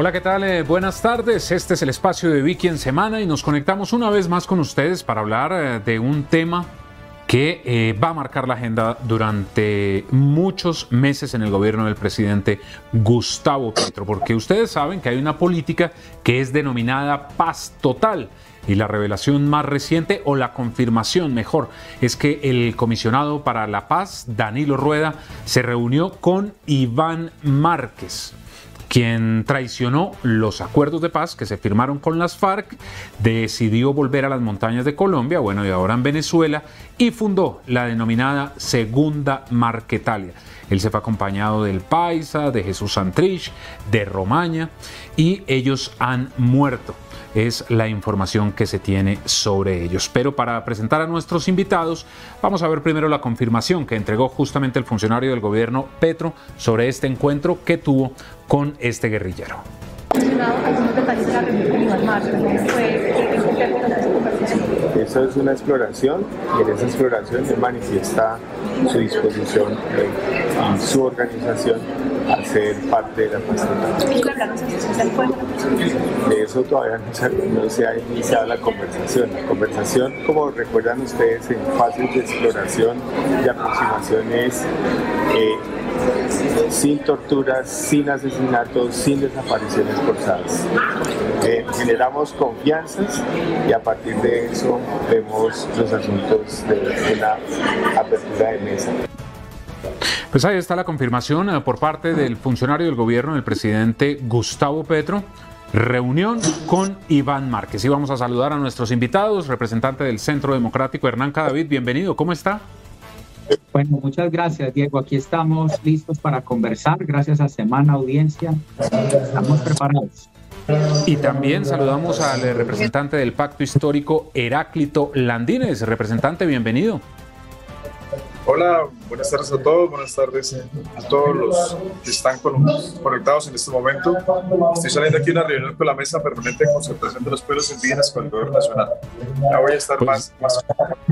Hola, ¿qué tal? Eh, buenas tardes. Este es el espacio de Vicky en Semana y nos conectamos una vez más con ustedes para hablar eh, de un tema que eh, va a marcar la agenda durante muchos meses en el gobierno del presidente Gustavo Petro, porque ustedes saben que hay una política que es denominada paz total. Y la revelación más reciente, o la confirmación mejor, es que el comisionado para la paz, Danilo Rueda, se reunió con Iván Márquez, quien traicionó los acuerdos de paz que se firmaron con las FARC, decidió volver a las montañas de Colombia, bueno, y ahora en Venezuela, y fundó la denominada Segunda Marquetalia. Él se fue acompañado del Paisa, de Jesús Santrich, de Romaña, y ellos han muerto es la información que se tiene sobre ellos. Pero para presentar a nuestros invitados, vamos a ver primero la confirmación que entregó justamente el funcionario del gobierno Petro sobre este encuentro que tuvo con este guerrillero. Eso es una exploración y en esa exploración se manifiesta su disposición y su organización a ser parte de la De eso todavía no se, ha iniciado la conversación. La conversación, como recuerdan ustedes, en fases de exploración y aproximación es eh, sin torturas, sin asesinatos, sin desapariciones forzadas. Eh, generamos confianzas y a partir de eso vemos los asuntos de una apertura de mesa. Pues ahí está la confirmación eh, por parte del funcionario del gobierno, el presidente Gustavo Petro. Reunión con Iván Márquez. Y vamos a saludar a nuestros invitados, representante del Centro Democrático, Hernán Cadavid, bienvenido, ¿cómo está? Bueno, muchas gracias, Diego. Aquí estamos listos para conversar. Gracias a Semana Audiencia. Estamos preparados. Y también saludamos al representante del Pacto Histórico, Heráclito Landines. Representante, bienvenido. Hola, buenas tardes a todos, buenas tardes a todos los que están conectados en este momento. Estoy saliendo aquí de una reunión con la Mesa Permanente de Concertación de los Pueblos Indígenas con el Gobierno Nacional. Ya voy a estar pues, más,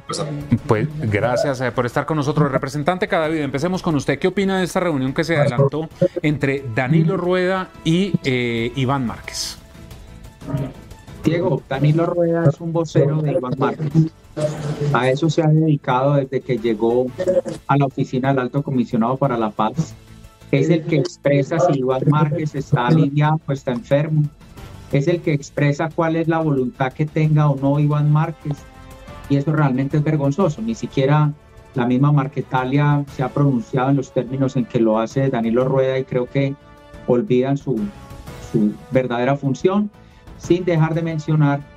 más... Pues gracias eh, por estar con nosotros. Representante Cadavid, empecemos con usted. ¿Qué opina de esta reunión que se adelantó entre Danilo Rueda y eh, Iván Márquez? Diego, Danilo Rueda es un vocero de Iván Márquez. A eso se ha dedicado desde que llegó a la oficina del Alto Comisionado para la Paz. Es el que expresa si Iván Márquez está alineado o está enfermo. Es el que expresa cuál es la voluntad que tenga o no Iván Márquez. Y eso realmente es vergonzoso. Ni siquiera la misma Marquetalia se ha pronunciado en los términos en que lo hace Danilo Rueda y creo que olvidan su verdadera función, sin dejar de mencionar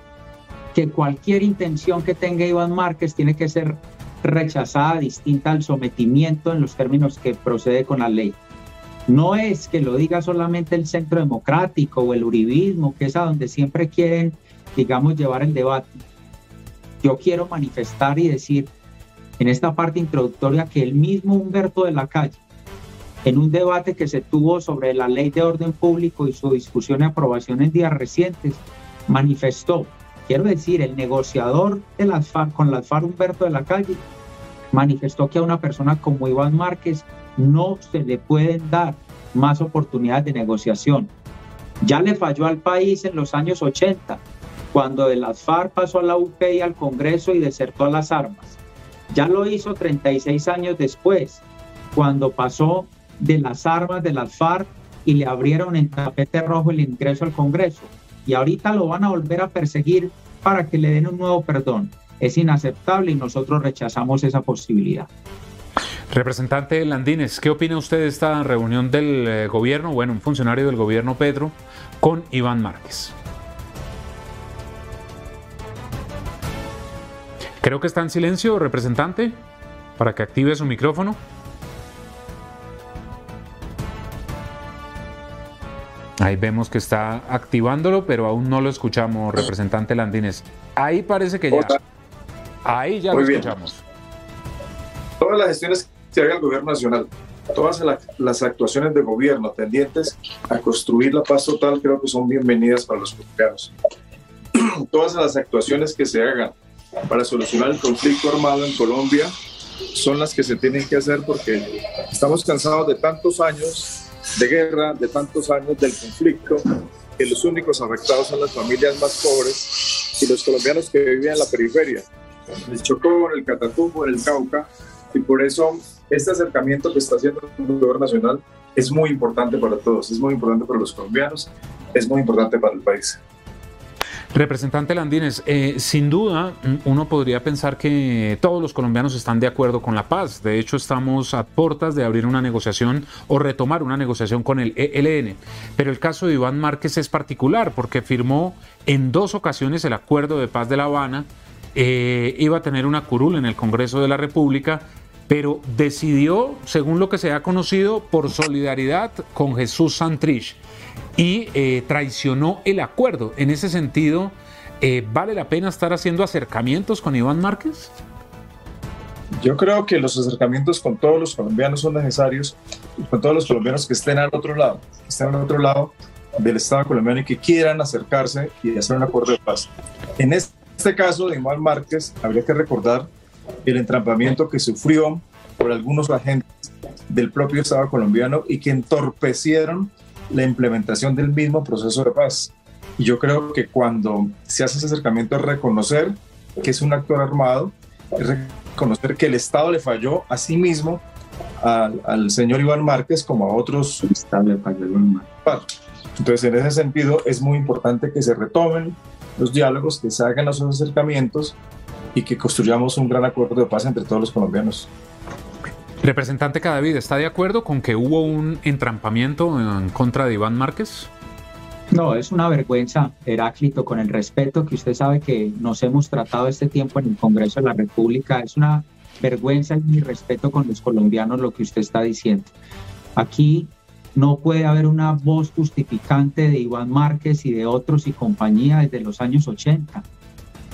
cualquier intención que tenga Iván Márquez tiene que ser rechazada, distinta al sometimiento en los términos que procede con la ley. No es que lo diga solamente el Centro Democrático o el Uribismo, que es a donde siempre quieren, digamos, llevar el debate. Yo quiero manifestar y decir en esta parte introductoria que el mismo Humberto de la Calle, en un debate que se tuvo sobre la ley de orden público y su discusión y aprobación en días recientes, manifestó Quiero decir, el negociador de las FARC, con las FARC, Humberto de la Calle, manifestó que a una persona como Iván Márquez no se le pueden dar más oportunidades de negociación. Ya le falló al país en los años 80, cuando de las FARC pasó a la UP y al Congreso y desertó las armas. Ya lo hizo 36 años después, cuando pasó de las armas de las FARC y le abrieron en tapete rojo el ingreso al Congreso y ahorita lo van a volver a perseguir para que le den un nuevo perdón. Es inaceptable y nosotros rechazamos esa posibilidad. Representante Landines, ¿qué opina usted de esta reunión del eh, gobierno, bueno, un funcionario del gobierno Pedro, con Iván Márquez? Creo que está en silencio, representante, para que active su micrófono. Ahí vemos que está activándolo, pero aún no lo escuchamos, representante Landines. Ahí parece que ya. Ahí ya lo escuchamos. Todas las gestiones que haga el gobierno nacional, todas las actuaciones de gobierno tendientes a construir la paz total, creo que son bienvenidas para los colombianos. todas las actuaciones que se hagan para solucionar el conflicto armado en Colombia son las que se tienen que hacer porque estamos cansados de tantos años de guerra, de tantos años del conflicto que los únicos afectados son las familias más pobres y los colombianos que viven en la periferia, en el Chocó, en el Catatumbo, en el Cauca, y por eso este acercamiento que está haciendo el gobierno nacional es muy importante para todos, es muy importante para los colombianos, es muy importante para el país. Representante Landines, eh, sin duda uno podría pensar que todos los colombianos están de acuerdo con la paz. De hecho, estamos a puertas de abrir una negociación o retomar una negociación con el ELN. Pero el caso de Iván Márquez es particular porque firmó en dos ocasiones el acuerdo de paz de La Habana. Eh, iba a tener una curul en el Congreso de la República, pero decidió, según lo que se ha conocido, por solidaridad con Jesús Santrich y eh, traicionó el acuerdo. En ese sentido, eh, ¿vale la pena estar haciendo acercamientos con Iván Márquez? Yo creo que los acercamientos con todos los colombianos son necesarios, con todos los colombianos que estén al otro lado, que estén al otro lado del Estado colombiano y que quieran acercarse y hacer un acuerdo de paz. En este caso de Iván Márquez, habría que recordar el entrampamiento que sufrió por algunos agentes del propio Estado colombiano y que entorpecieron la implementación del mismo proceso de paz. Y yo creo que cuando se hace ese acercamiento es reconocer que es un actor armado, es reconocer que el Estado le falló a sí mismo al, señor Iván Márquez como a otros. Entonces, en ese sentido, es muy importante que se retomen los diálogos, que se hagan los acercamientos y que construyamos un gran acuerdo de paz entre todos los colombianos. Representante Cadavid, ¿está de acuerdo con que hubo un entrampamiento en contra de Iván Márquez? No, es una vergüenza, Heráclito, con el respeto que usted sabe que nos hemos tratado este tiempo en el Congreso de la República. Es una vergüenza y mi respeto con los colombianos lo que usted está diciendo. Aquí no puede haber una voz justificante de Iván Márquez y de otros y compañía desde los años 80.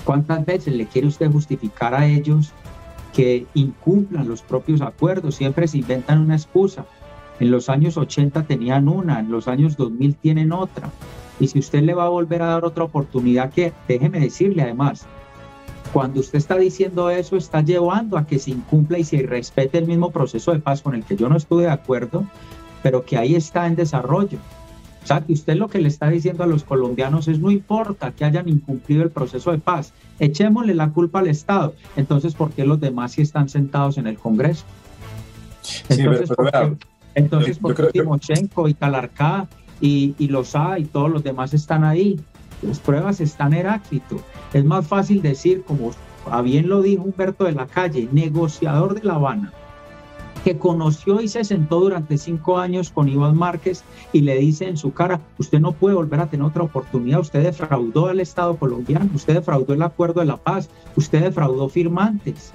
¿Cuántas veces le quiere usted justificar a ellos que incumplan los propios acuerdos, siempre se inventan una excusa. En los años 80 tenían una, en los años 2000 tienen otra. Y si usted le va a volver a dar otra oportunidad, que déjeme decirle además, cuando usted está diciendo eso, está llevando a que se incumpla y se respete el mismo proceso de paz con el que yo no estuve de acuerdo, pero que ahí está en desarrollo. O sea, que usted lo que le está diciendo a los colombianos es no importa que hayan incumplido el proceso de paz, echémosle la culpa al Estado. Entonces, ¿por qué los demás sí están sentados en el Congreso? Entonces, ¿por qué, entonces, Timochenko y Talarcá y, y los A y todos los demás están ahí? Las pruebas están Heráclito. Es más fácil decir, como bien lo dijo Humberto de la Calle, negociador de La Habana, que conoció y se sentó durante cinco años con Iván Márquez y le dice en su cara, usted no puede volver a tener otra oportunidad, usted defraudó al Estado colombiano, usted defraudó el acuerdo de la paz, usted defraudó firmantes.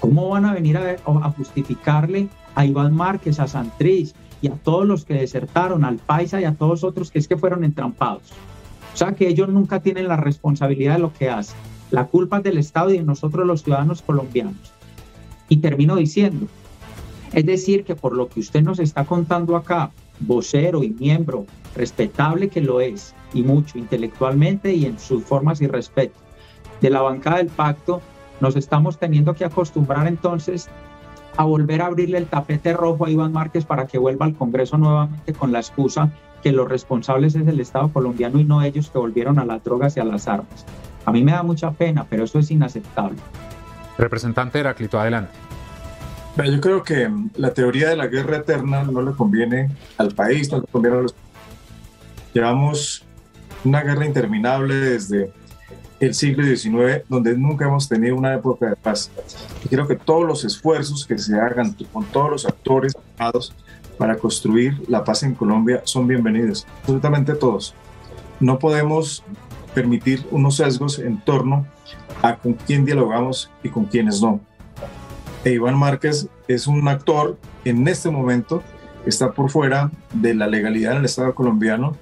¿Cómo van a venir a, justificarle a Iván Márquez, a Santriz y a todos los que desertaron, al Paisa y a todos otros que es que fueron entrampados? O sea que ellos nunca tienen la responsabilidad de lo que hacen. La culpa es del Estado y de nosotros los ciudadanos colombianos. Y termino diciendo, es decir, que por lo que usted nos está contando acá, vocero y miembro, respetable que lo es, y mucho intelectualmente y en sus formas y respeto, de la bancada del pacto, nos estamos teniendo que acostumbrar entonces a volver a abrirle el tapete rojo a Iván Márquez para que vuelva al Congreso nuevamente con la excusa que los responsables es el Estado colombiano y no ellos que volvieron a las drogas y a las armas. A mí me da mucha pena, pero eso es inaceptable. Representante Heráclito, adelante. Yo creo que la teoría de la guerra eterna no le conviene al país, no le conviene a los... Llevamos una guerra interminable desde el siglo XIX, donde nunca hemos tenido una época de paz. Y creo que todos los esfuerzos que se hagan con todos los actores para construir la paz en Colombia son bienvenidos, absolutamente todos. No podemos permitir unos sesgos en torno a con quién dialogamos y con quiénes no. E Iván Márquez es un actor en este momento está por fuera de la legalidad en el Estado colombiano,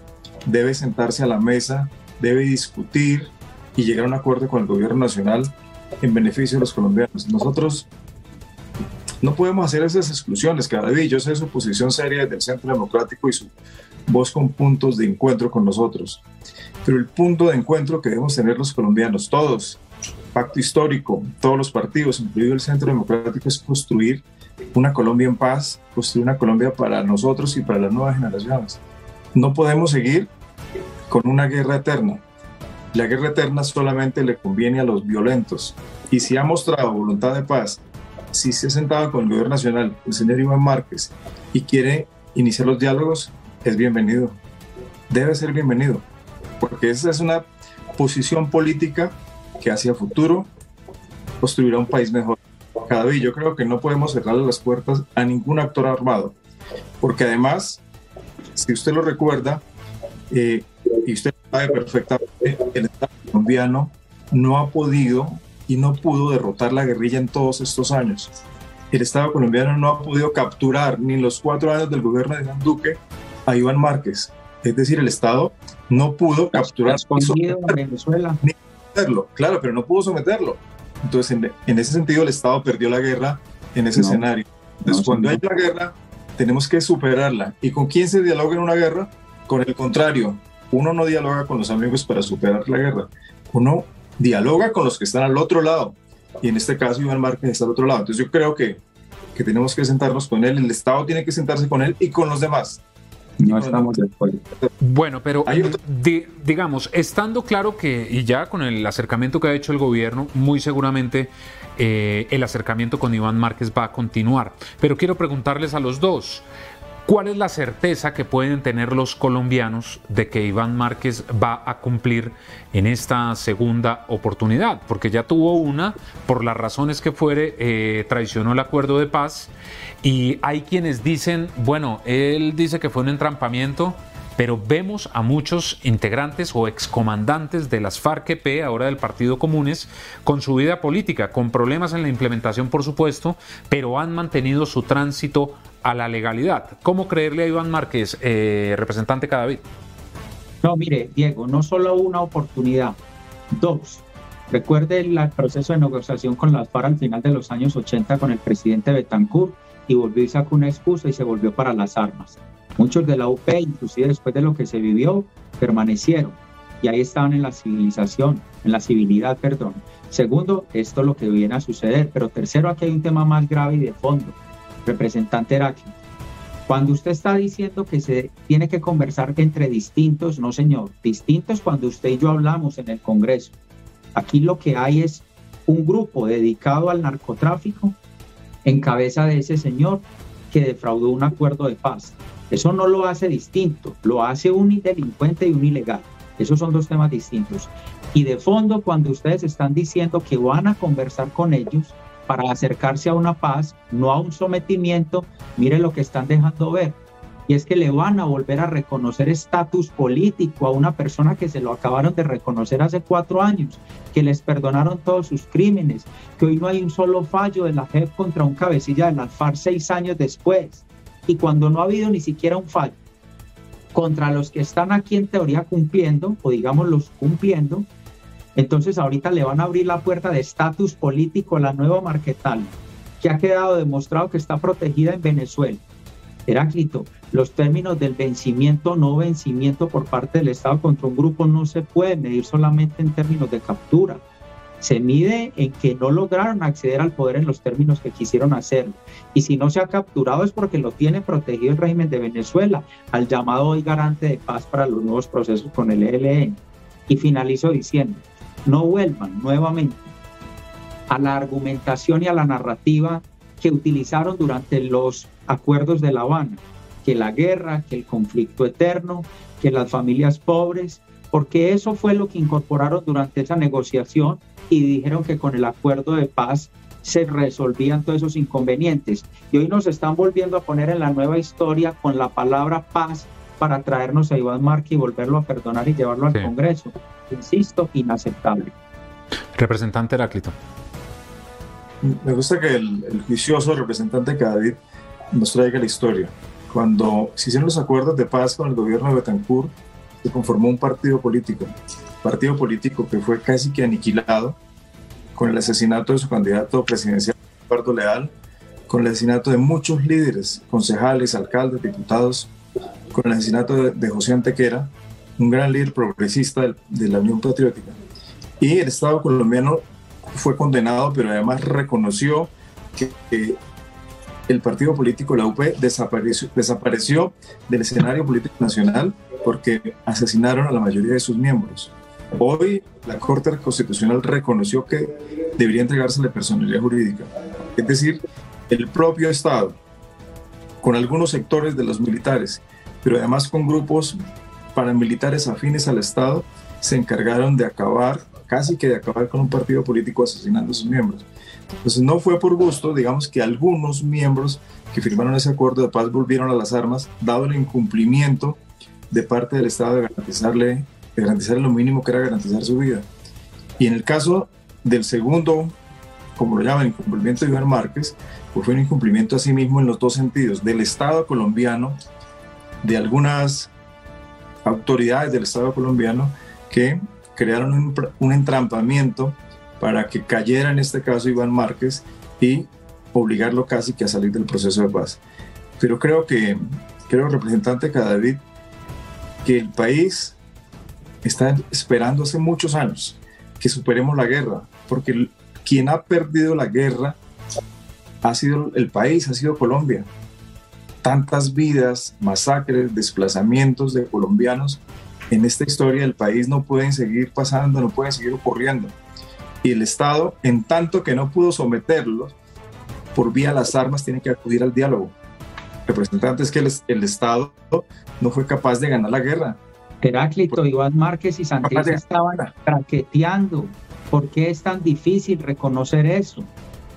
debe sentarse a la mesa, debe discutir y llegar a un acuerdo con el gobierno nacional en beneficio de los colombianos. Nosotros no podemos hacer esas exclusiones. Cada día yo sé su posición seria desde el Centro Democrático y su voz con puntos de encuentro con nosotros. Pero el punto de encuentro que debemos tener los colombianos, todos, pacto histórico, todos los partidos, incluido el Centro Democrático, es construir una Colombia en paz, construir una Colombia para nosotros y para las nuevas generaciones. No podemos seguir con una guerra eterna. La guerra eterna solamente le conviene a los violentos. Y si ha mostrado voluntad de paz, si se ha sentado con el gobierno nacional, el señor Iván Márquez, y quiere iniciar los diálogos, es bienvenido. Debe ser bienvenido. Porque esa es una posición política que hacia futuro construirá un país mejor. Cada vez yo creo que no podemos cerrarle las puertas a ningún actor armado, porque además, si usted lo recuerda, eh, y usted sabe perfectamente, el Estado colombiano no ha podido y no pudo derrotar la guerrilla en todos estos años. El Estado colombiano no ha podido capturar ni en los cuatro años del gobierno de Iván Duque a Iván Márquez. Es decir, el Estado no pudo capturar a Venezuela. Ni someterlo, claro, pero no pudo someterlo. Entonces, en, ese sentido, el Estado perdió la guerra en ese escenario. Entonces, cuando hay la guerra, tenemos que superarla. ¿Y con quién se dialoga en una guerra? Con el contrario. Uno no dialoga con los amigos para superar la guerra. Uno dialoga con los que están al otro lado. Y en este caso, Iván Márquez está al otro lado. Entonces, yo creo que, que tenemos que sentarnos con él. El Estado tiene que sentarse con él y con los demás. No estamos de acuerdo. Bueno, pero digamos, estando claro que, y ya con el acercamiento que ha hecho el gobierno, muy seguramente eh, el acercamiento con Iván Márquez va a continuar. Pero quiero preguntarles a los dos, ¿Cuál es la certeza que pueden tener los colombianos de que Iván Márquez va a cumplir en esta segunda oportunidad? Porque ya tuvo una, por las razones que fuere, eh, traicionó el acuerdo de paz y hay quienes dicen, bueno, él dice que fue un entrampamiento, pero vemos a muchos integrantes o excomandantes de las FARC-EP, ahora del Partido Comunes, con su vida política, con problemas en la implementación, por supuesto, pero han mantenido su tránsito a la legalidad. ¿Cómo creerle a Iván Márquez, eh, representante Cadavid? No, mire, Diego, no solo una oportunidad, dos. Recuerde el proceso de negociación con las FARC al final de los años 80 con el presidente Betancourt y volvió y sacó una excusa y se volvió para las armas. Muchos de la UP, inclusive después de lo que se vivió, permanecieron y ahí estaban en la civilización, en la civilidad, perdón. Segundo, esto es lo que viene a suceder. Pero tercero, aquí hay un tema más grave y de fondo. Representante Heraclio, cuando usted está diciendo que se tiene que conversar entre distintos, no señor, distintos cuando usted y yo hablamos en el Congreso. Aquí lo que hay es un grupo dedicado al narcotráfico en cabeza de ese señor que defraudó un acuerdo de paz. Eso no lo hace distinto, lo hace un delincuente y un ilegal. Esos son dos temas distintos. Y de fondo, cuando ustedes están diciendo que van a conversar con ellos para acercarse a una paz, no a un sometimiento, mire lo que están dejando ver. Y es que le van a volver a reconocer estatus político a una persona que se lo acabaron de reconocer hace cuatro años, que les perdonaron todos sus crímenes, que hoy no hay un solo fallo de la JEP contra un cabecilla de la seis años después y cuando no ha habido ni siquiera un fallo contra los que están aquí en teoría cumpliendo, o digamos los cumpliendo, entonces ahorita le van a abrir la puerta de estatus político a la nueva Marquetal, que ha quedado demostrado que está protegida en Venezuela. Heráclito, los términos del vencimiento o no vencimiento por parte del Estado contra un grupo no se puede medir solamente en términos de captura se mide en que no lograron acceder al poder en los términos que quisieron hacerlo. Y si no se ha capturado es porque lo tiene protegido el régimen de Venezuela, al llamado hoy garante de paz para los nuevos procesos con el ELN. Y finalizo diciendo, no vuelvan nuevamente a la argumentación y a la narrativa que utilizaron durante los acuerdos de La Habana, que la guerra, que el conflicto eterno, que las familias pobres, porque eso fue lo que incorporaron durante esa negociación y dijeron que con el acuerdo de paz se resolvían todos esos inconvenientes. Y hoy nos están volviendo a poner en la nueva historia con la palabra paz para traernos a Iván Márquez y volverlo a perdonar y llevarlo al Congreso. Insisto, inaceptable. Representante Heráclito. Me gusta que el, juicioso representante David nos traiga la historia. Cuando se hicieron los acuerdos de paz con el gobierno de Betancourt, se conformó un partido político partido político que fue casi que aniquilado con el asesinato de su candidato presidencial, Eduardo Leal, con el asesinato de muchos líderes, concejales, alcaldes, diputados, con el asesinato de, José Antequera, un gran líder progresista de, la Unión Patriótica. Y el Estado colombiano fue condenado, pero además reconoció que, el partido político, la UP, desapareció, desapareció del escenario político nacional porque asesinaron a la mayoría de sus miembros. Hoy la Corte Constitucional reconoció que debería entregarse la personalidad jurídica, es decir, el propio Estado, con algunos sectores de los militares, pero además con grupos paramilitares afines al Estado, se encargaron de acabar, casi que de acabar con un partido político asesinando a sus miembros. Entonces no fue por gusto, digamos que algunos miembros que firmaron ese acuerdo de paz volvieron a las armas, dado el incumplimiento de parte del Estado de garantizarle, de garantizarle lo mínimo que era garantizar su vida. Y en el caso del segundo, como lo llaman, incumplimiento de Iván Márquez, pues fue un incumplimiento a sí mismo en los dos sentidos, del Estado colombiano, de algunas autoridades del Estado colombiano que crearon un, un entrampamiento para que cayera en este caso Iván Márquez y obligarlo casi que a salir del proceso de paz. Pero creo que, creo, representante Cadavid, que el país está esperando hace muchos años que superemos la guerra, porque quien ha perdido la guerra ha sido el país, ha sido Colombia. Tantas vidas, masacres, desplazamientos de colombianos en esta historia del país no pueden seguir pasando, no pueden seguir ocurriendo y el Estado, en tanto que no pudo someterlos por vía de las armas, tiene que acudir al diálogo. Representantes que el, Estado no fue capaz de ganar la guerra. Heráclito, Iván Márquez y Santiago estaban traqueteando. ¿Por qué es tan difícil reconocer eso?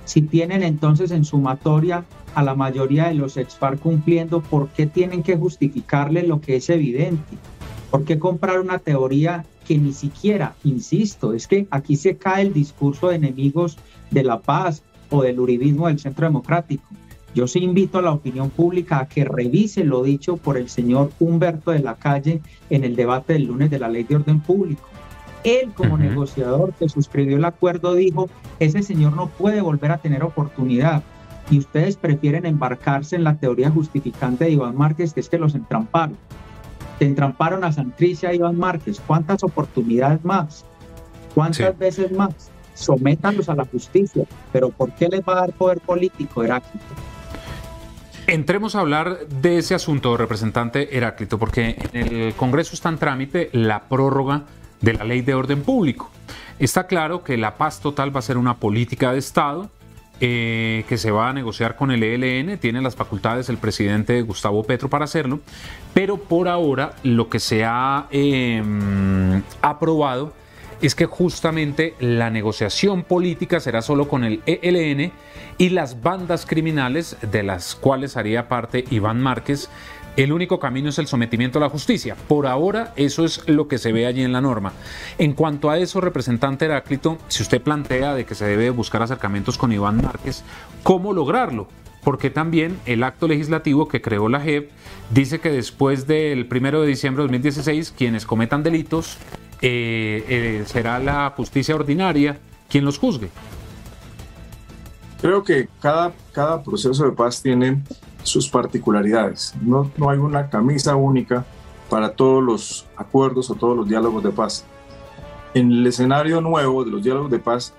Si tienen entonces en sumatoria a la mayoría de los expar cumpliendo, ¿por qué tienen que justificarle lo que es evidente? ¿Por qué comprar una teoría que ni siquiera, insisto, es que aquí se cae el discurso de enemigos de la paz o del uribismo del centro democrático? Yo sí invito a la opinión pública a que revise lo dicho por el señor Humberto de la Calle en el debate del lunes de la ley de orden público. Él como negociador que suscribió el acuerdo dijo, ese señor no puede volver a tener oportunidad y ustedes prefieren embarcarse en la teoría justificante de Iván Márquez, que es que los entramparon. Te entramparon a Santricia y Iván Márquez. ¿Cuántas oportunidades más? ¿Cuántas veces más? Sométanlos a la justicia. Pero ¿por qué les va a dar poder político, Heráclito? Entremos a hablar de ese asunto, representante Heráclito, porque en el Congreso está en trámite la prórroga de la ley de orden público. Está claro que la paz total va a ser una política de Estado eh, que se va a negociar con el ELN, tiene las facultades el presidente Gustavo Petro para hacerlo, pero por ahora lo que se ha em, aprobado es que justamente la negociación política será solo con el ELN y las bandas criminales de las cuales haría parte Iván Márquez el único camino es el sometimiento a la justicia. Por ahora, eso es lo que se ve allí en la norma. En cuanto a eso, representante Heráclito, si usted plantea de que se debe buscar acercamientos con Iván Márquez, ¿cómo lograrlo? Porque también el acto legislativo que creó la JEP dice que después del 1 de diciembre de 2016, quienes cometan delitos, eh, eh, será la justicia ordinaria quien los juzgue. Creo que cada, cada proceso de paz tiene sus particularidades. No, no hay una camisa única para todos los acuerdos o todos los diálogos de paz. En el escenario nuevo de los diálogos de paz,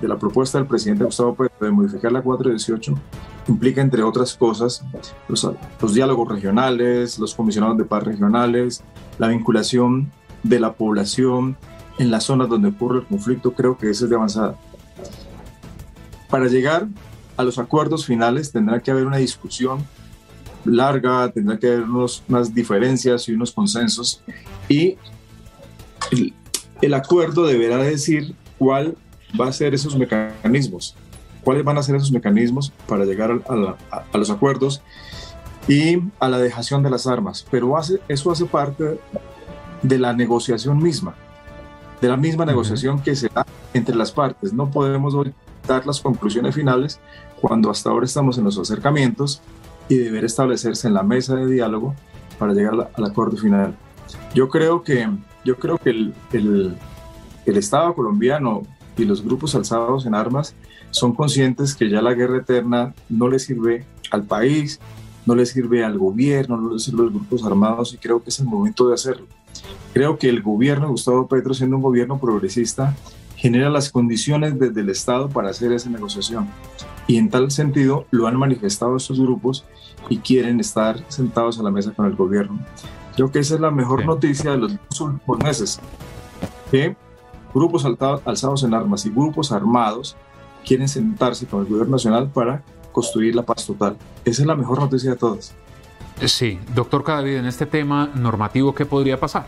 de la propuesta del presidente Gustavo Petro de modificar la 418, implica, entre otras cosas, los, los diálogos regionales, los comisionados de paz regionales, la vinculación de la población en las zonas donde ocurre el conflicto, creo que eso es de avanzada. Para llegar a los acuerdos finales tendrá que haber una discusión larga, tendrá que haber unas diferencias y unos consensos y el, acuerdo deberá decir cuál va a ser esos mecanismos, cuáles van a ser esos mecanismos para llegar a, los acuerdos y a la dejación de las armas. Pero hace, eso hace parte de la negociación misma, de la misma negociación que se da entre las partes. No podemos dar las conclusiones finales cuando hasta ahora estamos en los acercamientos y deber establecerse en la mesa de diálogo para llegar al acuerdo final. Yo creo que, yo creo que el, el, el Estado colombiano y los grupos alzados en armas son conscientes que ya la guerra eterna no le sirve al país, no le sirve al gobierno, no le sirve a los grupos armados y creo que es el momento de hacerlo. Creo que el gobierno de Gustavo Petro, siendo un gobierno progresista, genera las condiciones desde el Estado para hacer esa negociación. Y en tal sentido lo han manifestado estos grupos y quieren estar sentados a la mesa con el gobierno. Creo que esa es la mejor noticia de los últimos meses, que grupos alzados en armas y grupos armados quieren sentarse con el gobierno nacional para construir la paz total. Esa es la mejor noticia de todas. Sí, doctor Cadavid, en este tema normativo, ¿qué podría pasar?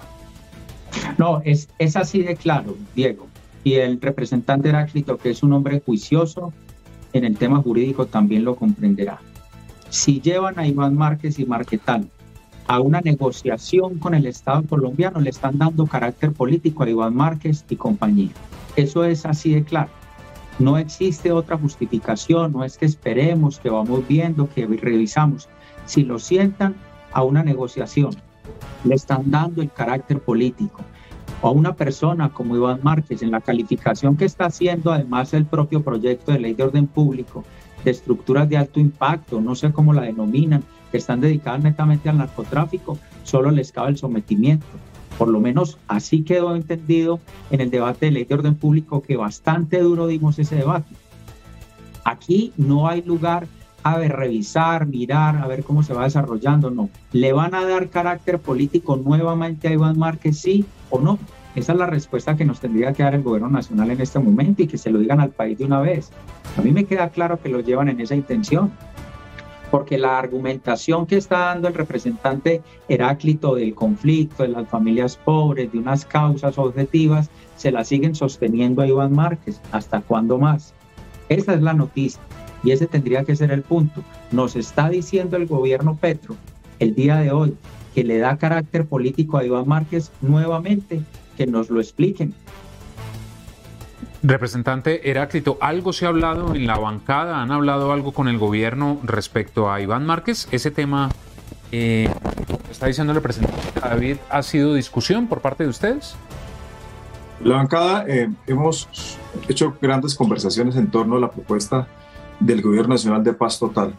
No, es, es así de claro, Diego. Y el representante Heráclito, que es un hombre juicioso en el tema jurídico, también lo comprenderá. Si llevan a Iván Márquez y Marquetal a una negociación con el Estado colombiano, le están dando carácter político a Iván Márquez y compañía. Eso es así de claro. No existe otra justificación, no es que esperemos, que vamos viendo, que revisamos. Si lo sientan a una negociación, le están dando el carácter político. O a una persona como Iván Márquez, en la calificación que está haciendo además el propio proyecto de ley de orden público, de estructuras de alto impacto, no sé cómo la denominan, que están dedicadas netamente al narcotráfico, solo les cabe el sometimiento. Por lo menos así quedó entendido en el debate de ley de orden público que bastante duro dimos ese debate. Aquí no hay lugar a ver, revisar, mirar, a ver cómo se va desarrollando, no. ¿Le van a dar carácter político nuevamente a Iván Márquez, sí o no? Esa es la respuesta que nos tendría que dar el gobierno nacional en este momento y que se lo digan al país de una vez. A mí me queda claro que lo llevan en esa intención, porque la argumentación que está dando el representante Heráclito del conflicto, de las familias pobres, de unas causas objetivas, se la siguen sosteniendo a Iván Márquez. ¿Hasta cuándo más? Esa es la noticia y ese tendría que ser el punto. Nos está diciendo el gobierno Petro el día de hoy que le da carácter político a Iván Márquez nuevamente que nos lo expliquen. Representante Heráclito, ¿algo se ha hablado en la bancada? ¿Han hablado algo con el gobierno respecto a Iván Márquez? Ese tema, eh, está diciendo el representante David, ¿ha sido discusión por parte de ustedes? La bancada, eh, hemos hecho grandes conversaciones en torno a la propuesta del Gobierno Nacional de Paz Total.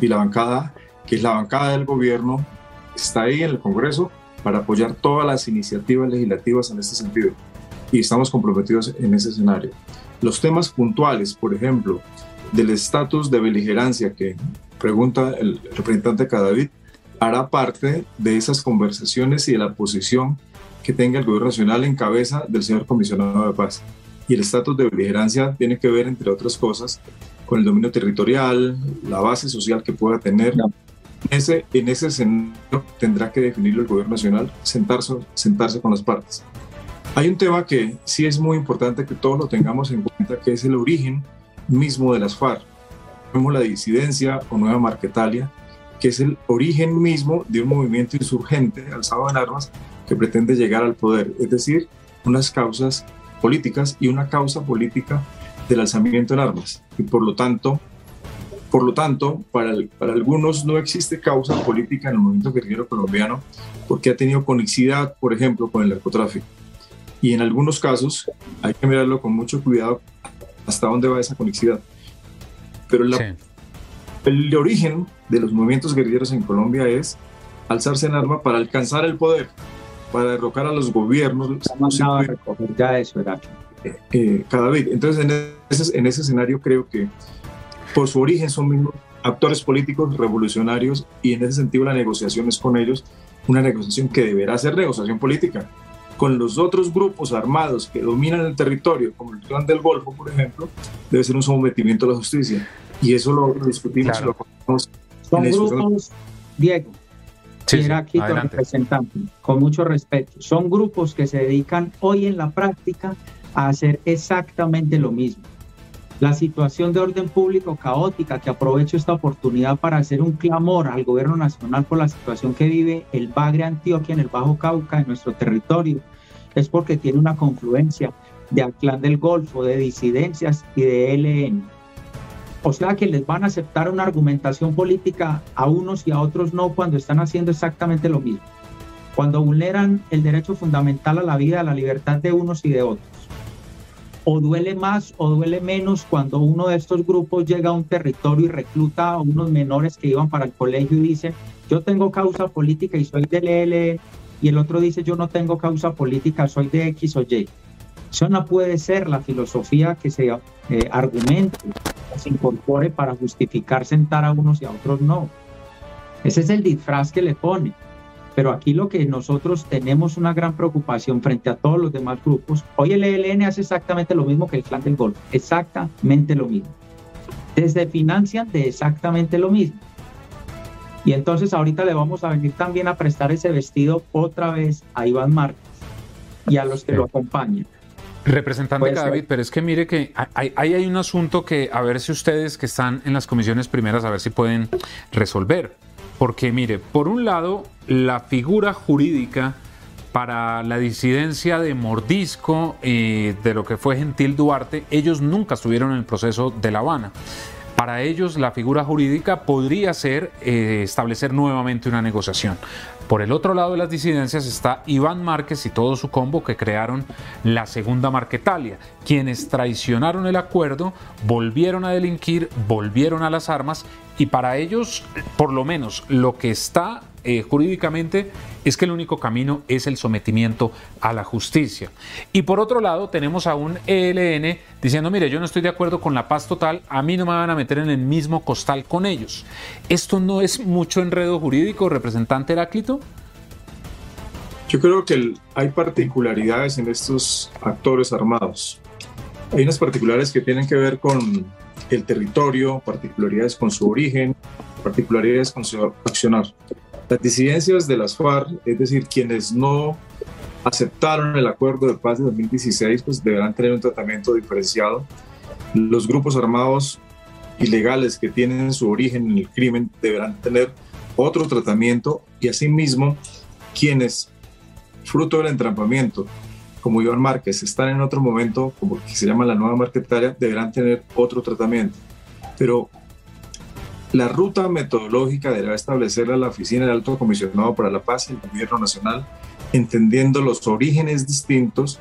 Y la bancada, que es la bancada del gobierno, está ahí en el Congreso para apoyar todas las iniciativas legislativas en este sentido. Y estamos comprometidos en ese escenario. Los temas puntuales, por ejemplo, del estatus de beligerancia que pregunta el representante Cadavid, hará parte de esas conversaciones y de la posición que tenga el gobierno nacional en cabeza del señor comisionado de paz. Y el estatus de beligerancia tiene que ver, entre otras cosas, con el dominio territorial, la base social que pueda tener, ese, en ese sentido tendrá que definirlo el gobierno nacional, sentarse, sentarse con las partes. Hay un tema que sí es muy importante que todos lo tengamos en cuenta, que es el origen mismo de las FARC. Vemos la disidencia o Nueva Marquetalia, que es el origen mismo de un movimiento insurgente alzado en armas que pretende llegar al poder, es decir, unas causas políticas y una causa política del alzamiento en armas. Y por lo tanto, por lo tanto, para, para algunos no existe causa política en el movimiento guerrillero colombiano porque ha tenido conexidad, por ejemplo, con el narcotráfico. Y en algunos casos hay que mirarlo con mucho cuidado hasta dónde va esa conexidad. Pero el origen de los movimientos guerrilleros en Colombia es alzarse en arma para alcanzar el poder, para derrocar a los gobiernos. ya eso, era. Eh, cada vez. Entonces, en ese, en ese escenario creo que por su origen son actores políticos revolucionarios y en ese sentido la negociación es con ellos una negociación que deberá ser negociación política. Con los otros grupos armados que dominan el territorio, como el Clan del Golfo, por ejemplo, debe ser un sometimiento a la justicia. Y eso lo, discutimos y lo Son grupos, Diego, sí, aquí representante, con mucho respeto. Son grupos que se dedican hoy en la práctica a hacer exactamente lo mismo la situación de orden público caótica, que aprovecho esta oportunidad para hacer un clamor al gobierno nacional por la situación que vive el Bagre Antioquia en el Bajo Cauca, en nuestro territorio, es porque tiene una confluencia de Clan del Golfo, de disidencias y de ELN. O sea que les van a aceptar una argumentación política a unos y a otros no cuando están haciendo exactamente lo mismo. Cuando vulneran el derecho fundamental a la vida, a la libertad de unos y de otros o duele más o duele menos cuando uno de estos grupos llega a un territorio y recluta a unos menores que iban para el colegio y dicen, yo tengo causa política y soy del ELN, y el otro dice, yo no tengo causa política, soy de X o Y. Eso no puede ser la filosofía que se eh, argumente se incorpore para justificar sentar a unos y a otros no. Ese es el disfraz que le pone. Pero aquí lo que nosotros tenemos una gran preocupación frente a todos los demás grupos, hoy el ELN hace exactamente lo mismo que el Clan del Golfo, exactamente lo mismo. Desde financian de exactamente lo mismo. Y entonces ahorita le vamos a venir también a prestar ese vestido otra vez a Iván Márquez y a los que lo acompañan. Representante David, pero es que mire que ahí hay, hay un asunto que a ver si ustedes que están en las comisiones primeras, a ver si pueden resolver. Porque mire, por un lado, la figura jurídica para la disidencia de Mordisco y de lo que fue Gentil Duarte, ellos nunca estuvieron en el proceso de La Habana. Para ellos la figura jurídica podría ser eh, establecer nuevamente una negociación. Por el otro lado de las disidencias está Iván Márquez y todo su combo que crearon la segunda Marquetalia, quienes traicionaron el acuerdo, volvieron a delinquir, volvieron a las armas y para ellos, por lo menos, lo que está eh, jurídicamente es que el único camino es el sometimiento a la justicia. Y por otro lado, tenemos a un ELN diciendo, mire, yo no estoy de acuerdo con la paz total, a mí no me van a meter en el mismo costal con ellos. ¿Esto no es mucho enredo jurídico, representante Heráclito? Yo creo que hay particularidades en estos actores armados. Hay unas particularidades que tienen que ver con el territorio, particularidades con su origen, particularidades con su accionar. Las disidencias de las FARC, es decir, quienes no aceptaron el acuerdo de paz de 2016, pues deberán tener un tratamiento diferenciado. Los grupos armados ilegales que tienen su origen en el crimen deberán tener otro tratamiento y asimismo quienes, fruto del entrampamiento, como Iván Márquez, están en otro momento, como que se llama la nueva marquetaria, deberán tener otro tratamiento. Pero la ruta metodológica deberá establecerla la Oficina del Alto Comisionado para la Paz y el Gobierno Nacional, entendiendo los orígenes distintos,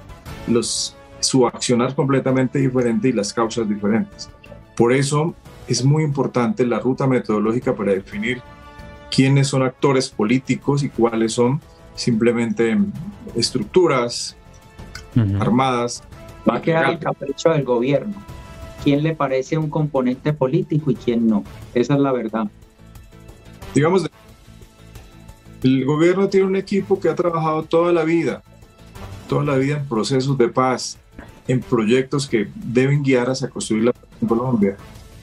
los, su accionar completamente diferente y las causas diferentes. Por eso es muy importante la ruta metodológica para definir quiénes son actores políticos y cuáles son simplemente estructuras, armadas. Va a quedar el capricho del gobierno. ¿Quién le parece un componente político y quién no? Esa es la verdad. Digamos, el gobierno tiene un equipo que ha trabajado toda la vida, toda la vida en procesos de paz, en proyectos que deben guiar hacia construir la paz en Colombia.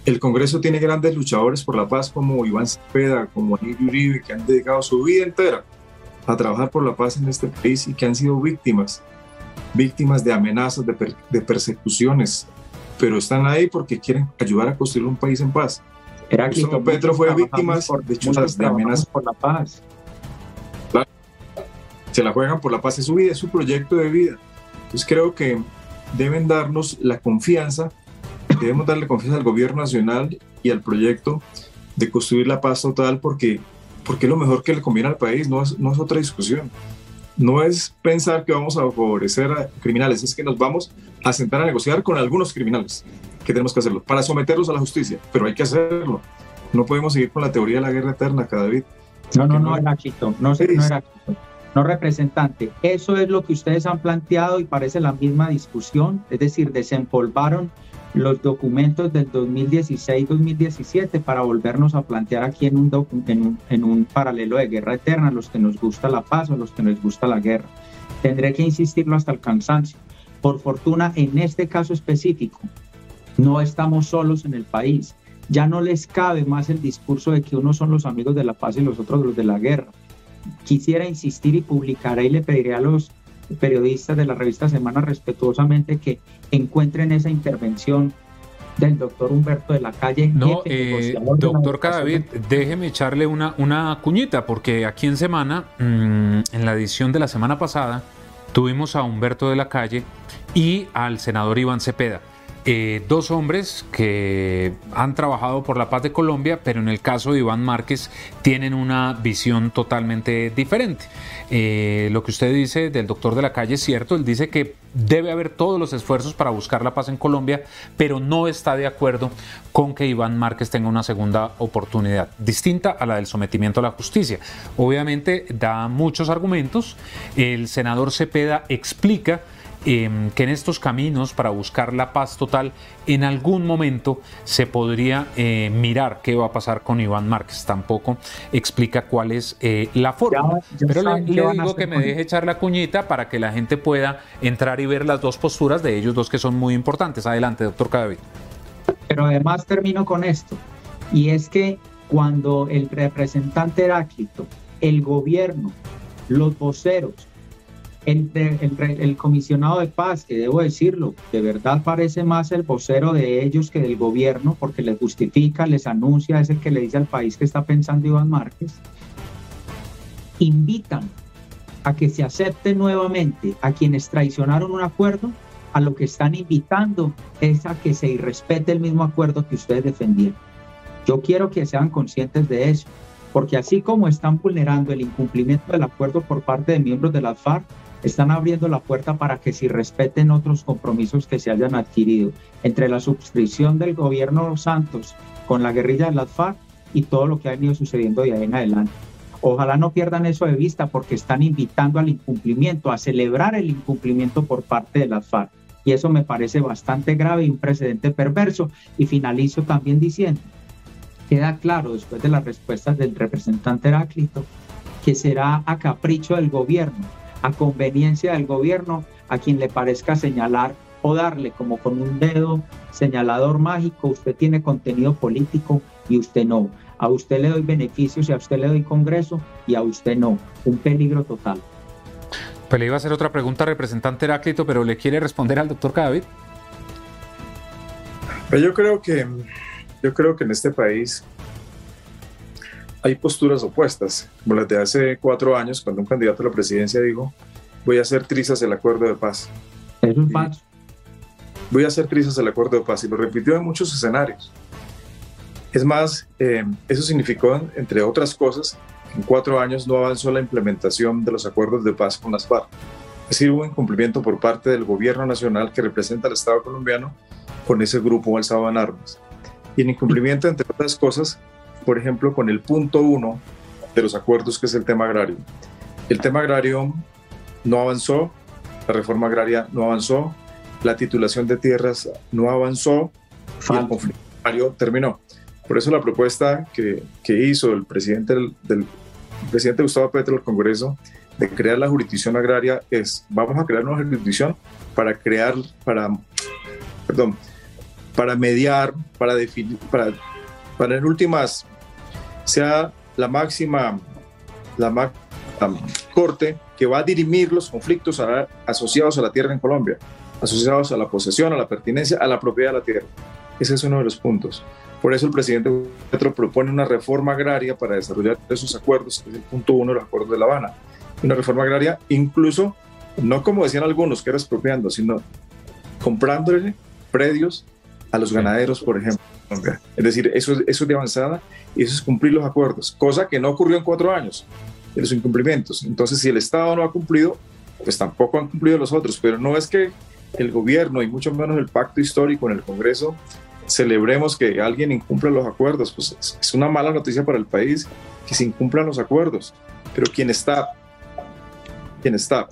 El Congreso tiene grandes luchadores por la paz como Iván Cepeda, como Anil Uribe, que han dedicado su vida entera a trabajar por la paz en este país y que han sido víctimas víctimas de amenazas, de, persecuciones, pero están ahí porque quieren ayudar a construir un país en paz. Gustavo Petro fue víctima de de amenazas por la paz. Se la juegan por la paz, es su vida, es su proyecto de vida. Entonces creo que deben darnos la confianza, debemos darle confianza al gobierno nacional y al proyecto de construir la paz total porque, porque es lo mejor que le conviene al país, no es, no es otra discusión no es pensar que vamos a favorecer a criminales, es que nos vamos a sentar a negociar con algunos criminales, que tenemos que hacerlo, para someterlos a la justicia, pero hay que hacerlo. No podemos seguir con la teoría de la guerra eterna, cada vez. No, no, no, Heraclito, no, no, no, no representante. Eso es lo que ustedes han planteado y parece la misma discusión, es decir, desempolvaron los documentos del 2016-2017 para volvernos a plantear aquí en un, paralelo de guerra eterna, los que nos gusta la paz o los que nos gusta la guerra. Tendré que insistirlo hasta el cansancio. Por fortuna, en este caso específico, no estamos solos en el país. Ya no les cabe más el discurso de que unos son los amigos de la paz y los otros los de la guerra. Quisiera insistir y publicaré y le pediré a los periodistas de la revista Semana respetuosamente que encuentren esa intervención del doctor Humberto de la Calle. No, eh, doctor Cadavid, déjeme echarle una, una cuñita, porque aquí en Semana, mm, en la edición de la semana pasada, tuvimos a Humberto de la Calle y al senador Iván Cepeda. Dos hombres que han trabajado por la paz de Colombia, pero en el caso de Iván Márquez tienen una visión totalmente diferente. Eh, lo que usted dice del doctor de la calle es cierto, él dice que debe haber todos los esfuerzos para buscar la paz en Colombia, pero no está de acuerdo con que Iván Márquez tenga una segunda oportunidad, distinta a la del sometimiento a la justicia. Obviamente da muchos argumentos, el senador Cepeda explica em, que en estos caminos para buscar la paz total, en algún momento se podría eh, mirar qué va a pasar con Iván Márquez. Tampoco explica cuál es eh, la forma. Pero le, digo que me deje echar la cuñita para que la gente pueda entrar y ver las dos posturas de ellos dos que son muy importantes. Adelante, doctor Cadavid. Pero además termino con esto, y es que cuando el representante Heráclito, el gobierno, los voceros, el, el, comisionado de paz, que debo decirlo, de verdad parece más el vocero de ellos que del gobierno, porque les justifica, les anuncia, es el que le dice al país que está pensando Iván Márquez, invitan a que se acepte nuevamente a quienes traicionaron un acuerdo, a lo que están invitando es a que se irrespete el mismo acuerdo que ustedes defendieron. Yo quiero que sean conscientes de eso, porque así como están vulnerando el incumplimiento del acuerdo por parte de miembros de la FARC, están abriendo la puerta para que se respeten otros compromisos que se hayan adquirido entre la suscripción del gobierno Santos con la guerrilla de las FARC y todo lo que ha venido sucediendo de ahí en adelante. Ojalá no pierdan eso de vista porque están invitando al incumplimiento, a celebrar el incumplimiento por parte de las FARC. Y eso me parece bastante grave y un precedente perverso. Y finalizo también diciendo, queda claro después de las respuestas del representante Heráclito que será a capricho del gobierno, a conveniencia del gobierno, a quien le parezca señalar o darle como con un dedo señalador mágico, usted tiene contenido político y usted no. A usted le doy beneficios y a usted le doy Congreso y a usted no. Un peligro total. Pues le iba a hacer otra pregunta representante Heráclito, pero le quiere responder al doctor Cadavid. Pues yo creo que yo creo que en este país hay posturas opuestas, como las de hace cuatro años, cuando un candidato a la presidencia dijo, voy a hacer trizas el acuerdo de paz. Es un paz. Voy a hacer trizas el acuerdo de paz, y lo repitió en muchos escenarios. Es más, eh, eso significó, entre otras cosas, que en cuatro años no avanzó la implementación de los acuerdos de paz con las FARC. Es decir, hubo incumplimiento por parte del gobierno nacional que representa al Estado colombiano con ese grupo alzado en armas. Y en incumplimiento, entre otras cosas, por ejemplo, con el punto uno de los acuerdos, que es el tema agrario. El tema agrario no avanzó, la reforma agraria no avanzó, la titulación de tierras no avanzó y el conflicto agrario terminó. Por eso la propuesta que, que hizo el presidente del, presidente Gustavo Petro del Congreso de crear la jurisdicción agraria es, vamos a crear una jurisdicción para crear, para, perdón, para mediar, para definir, para, para en últimas sea la máxima, la máxima corte que va a dirimir los conflictos asociados a la tierra en Colombia, asociados a la posesión, a la pertinencia, a la propiedad de la tierra. Ese es uno de los puntos. Por eso el presidente Petro propone una reforma agraria para desarrollar esos acuerdos, que es el punto uno del Acuerdo de La Habana. Una reforma agraria incluso, no como decían algunos, que era expropiando, sino comprándole predios a los ganaderos, por ejemplo. Es decir, eso, eso es de avanzada y eso es cumplir los acuerdos, cosa que no ocurrió en cuatro años, de los incumplimientos. Entonces, si el Estado no ha cumplido, pues tampoco han cumplido los otros, pero no es que el gobierno y mucho menos el pacto histórico en el Congreso celebremos que alguien incumpla los acuerdos, pues es una mala noticia para el país que se incumplan los acuerdos, pero quien está, quien está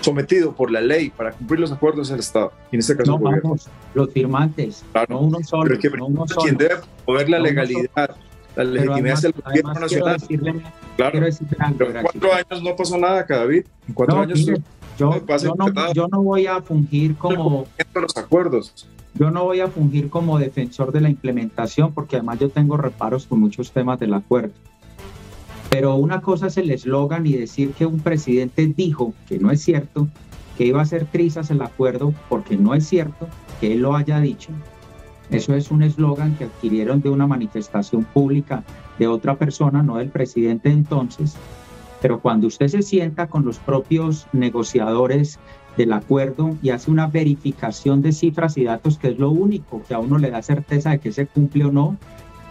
sometido por la ley para cumplir los acuerdos es el Estado, y en este caso no, vamos, los firmantes, no uno solo, pero que, no uno quien debe promover la legalidad, la legitimidad es el gobierno nacional. claro, pero en cuatro años no pasó nada, David, en cuatro años... yo, yo, no, yo no voy a fungir como... Los acuerdos. yo no voy a fungir como defensor de la implementación porque además yo tengo reparos con muchos temas del acuerdo. Pero una cosa es el eslogan y decir que un presidente dijo, que no es cierto, que iba a hacer trizas el acuerdo porque no es cierto que él lo haya dicho. Eso es un eslogan que adquirieron de una manifestación pública de otra persona, no del presidente entonces. Pero cuando usted se sienta con los propios negociadores del acuerdo y hace una verificación de cifras y datos, que es lo único que a uno le da certeza de que se cumple o no.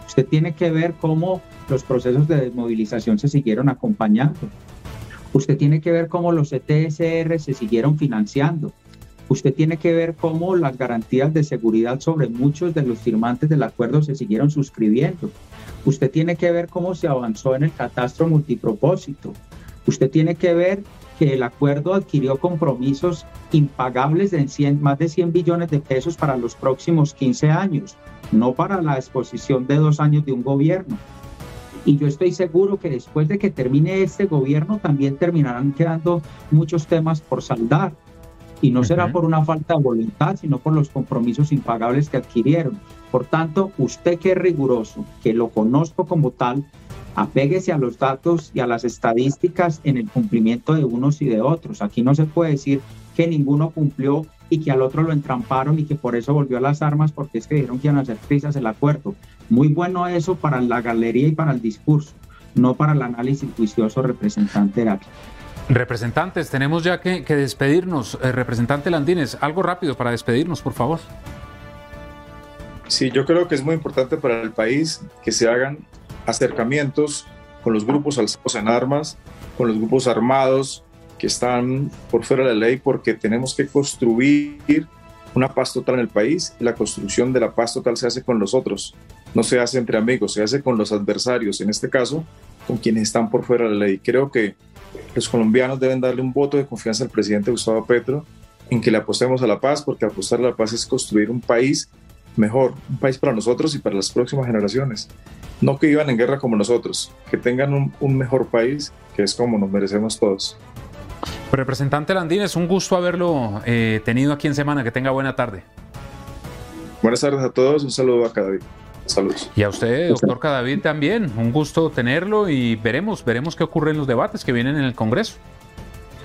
Usted tiene que ver cómo los procesos de desmovilización se siguieron acompañando. Usted tiene que ver cómo los ETSR se siguieron financiando. Usted tiene que ver cómo las garantías de seguridad sobre muchos de los firmantes del acuerdo se siguieron suscribiendo. Usted tiene que ver cómo se avanzó en el catastro multipropósito. Usted tiene que ver que el acuerdo adquirió compromisos impagables de 100, más de 100 billones de pesos para los próximos 15 años, no para la exposición de dos años de un gobierno. Y yo estoy seguro que después de que termine este gobierno también terminarán quedando muchos temas por saldar. Y no será por una falta de voluntad, sino por los compromisos impagables que adquirieron. Por tanto, usted que es riguroso, que lo conozco como tal, apéguese a los datos y a las estadísticas en el cumplimiento de unos y de otros. Aquí no se puede decir que ninguno cumplió y que al otro lo entramparon y que por eso volvió a las armas porque es que dijeron que iban a hacer prisas el acuerdo. Muy bueno eso para la galería y para el discurso, no para el análisis juicioso representante Heracles. Representantes, tenemos ya que, despedirnos. Eh, representante Landines, algo rápido para despedirnos, por favor. Sí, yo creo que es muy importante para el país que se hagan acercamientos con los grupos alzados en armas, con los grupos armados que están por fuera de la ley, porque tenemos que construir una paz total en el país la construcción de la paz total se hace con los otros, no se hace entre amigos, se hace con los adversarios, en este caso con quienes están por fuera de la ley. Creo que los colombianos deben darle un voto de confianza al presidente Gustavo Petro en que le apostemos a la paz, porque apostar a la paz es construir un país mejor, un país para nosotros y para las próximas generaciones. No que vivan en guerra como nosotros, que tengan un, mejor país, que es como nos merecemos todos. Representante Landines, un gusto haberlo eh, tenido aquí en Semana. Que tenga buena tarde. Buenas tardes a todos. Un saludo a Cadavid. Saludos. Y a usted, doctor Cadavid, también. Un gusto tenerlo y veremos, veremos qué ocurre en los debates que vienen en el Congreso.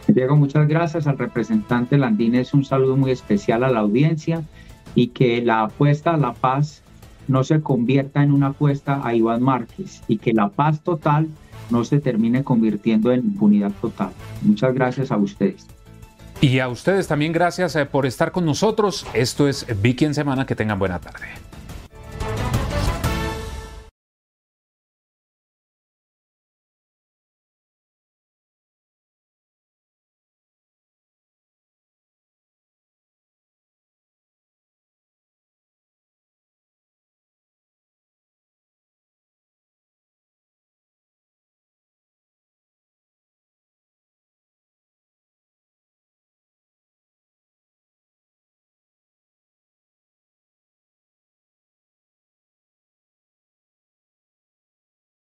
Diego, muchas gracias al representante Landines. Un saludo muy especial a la audiencia y que la apuesta a la paz no se convierta en una apuesta a Iván Márquez y que la paz total no se termine convirtiendo en impunidad total. Muchas gracias a ustedes. Y a ustedes también gracias eh, por estar con nosotros. Esto es Vicky en Semana. Que tengan buena tarde.